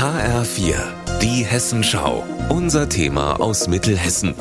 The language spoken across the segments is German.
HR4, die Hessenschau. Unser Thema aus Mittelhessen.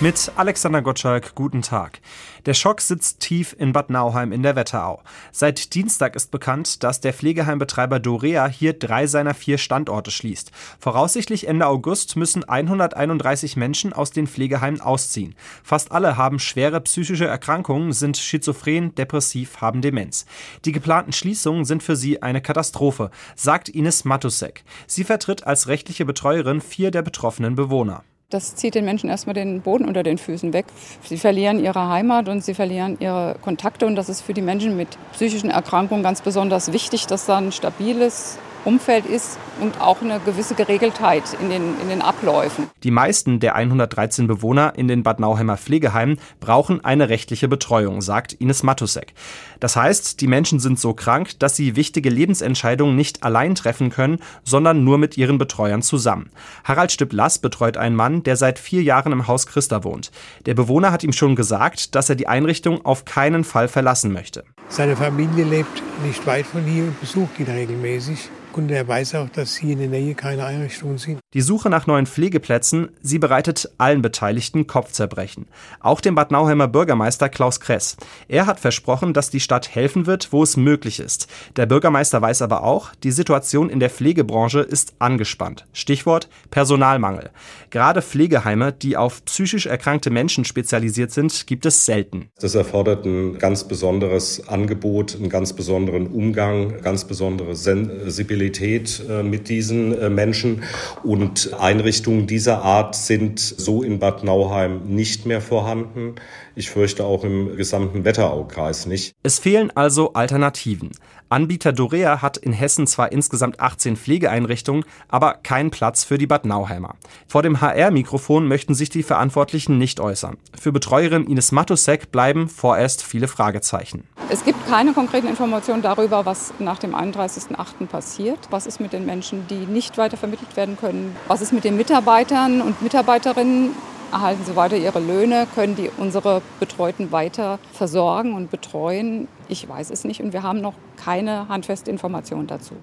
Mit Alexander Gottschalk, guten Tag. Der Schock sitzt tief in Bad Nauheim in der Wetterau. Seit Dienstag ist bekannt, dass der Pflegeheimbetreiber Dorea hier drei seiner vier Standorte schließt. Voraussichtlich Ende August müssen 131 Menschen aus den Pflegeheimen ausziehen. Fast alle haben schwere psychische Erkrankungen, sind schizophren, depressiv, haben Demenz. Die geplanten Schließungen sind für sie eine Katastrophe, sagt Ines Matusek. Sie vertritt als rechtliche Betreuerin vier der betroffenen Bewohner. Das zieht den Menschen erstmal den Boden unter den Füßen weg. Sie verlieren ihre Heimat und sie verlieren ihre Kontakte. Und das ist für die Menschen mit psychischen Erkrankungen ganz besonders wichtig, dass da ein stabiles Umfeld ist und auch eine gewisse Geregeltheit in den, in den Abläufen. Die meisten der 113 Bewohner in den Bad Nauheimer Pflegeheimen brauchen eine rechtliche Betreuung, sagt Ines Matusek. Das heißt, die Menschen sind so krank, dass sie wichtige Lebensentscheidungen nicht allein treffen können, sondern nur mit ihren Betreuern zusammen. Harald Stipp-Lass betreut einen Mann, der seit vier Jahren im Haus Christa wohnt. Der Bewohner hat ihm schon gesagt, dass er die Einrichtung auf keinen Fall verlassen möchte. Seine Familie lebt nicht weit von hier und besucht ihn regelmäßig. Und er weiß auch, dass hier in der Nähe keine Einrichtungen sind. Die Suche nach neuen Pflegeplätzen, sie bereitet allen Beteiligten Kopfzerbrechen. Auch dem Bad Nauheimer Bürgermeister Klaus Kress. Er hat versprochen, dass die Stadt helfen wird, wo es möglich ist. Der Bürgermeister weiß aber auch, die Situation in der Pflegebranche ist angespannt. Stichwort Personalmangel. Gerade Pflegeheime, die auf psychisch erkrankte Menschen spezialisiert sind, gibt es selten. Das erfordert ein ganz besonderes Angebot, einen ganz besonderen Umgang, ganz besondere Sensibilität Sensibilität äh, mit diesen äh, Menschen. Und Einrichtungen dieser Art sind so in Bad Nauheim nicht mehr vorhanden. Ich fürchte auch im gesamten Wetteraukreis nicht. Es fehlen also Alternativen. Anbieter Dorea hat in Hessen zwar insgesamt 18 Pflegeeinrichtungen, aber keinen Platz für die Bad Nauheimer. Vor dem HR-Mikrofon möchten sich die Verantwortlichen nicht äußern. Für Betreuerin Ines Matusek bleiben vorerst viele Fragezeichen. Es gibt keine konkreten Informationen darüber, was nach dem 31.08. passiert. Was ist mit den Menschen, die nicht weiter vermittelt werden können? Was ist mit den Mitarbeitern und Mitarbeiterinnen? Erhalten sie weiter ihre Löhne? Können die unsere Betreuten weiter versorgen und betreuen? Ich weiß es nicht und wir haben noch keine handfeste Information dazu.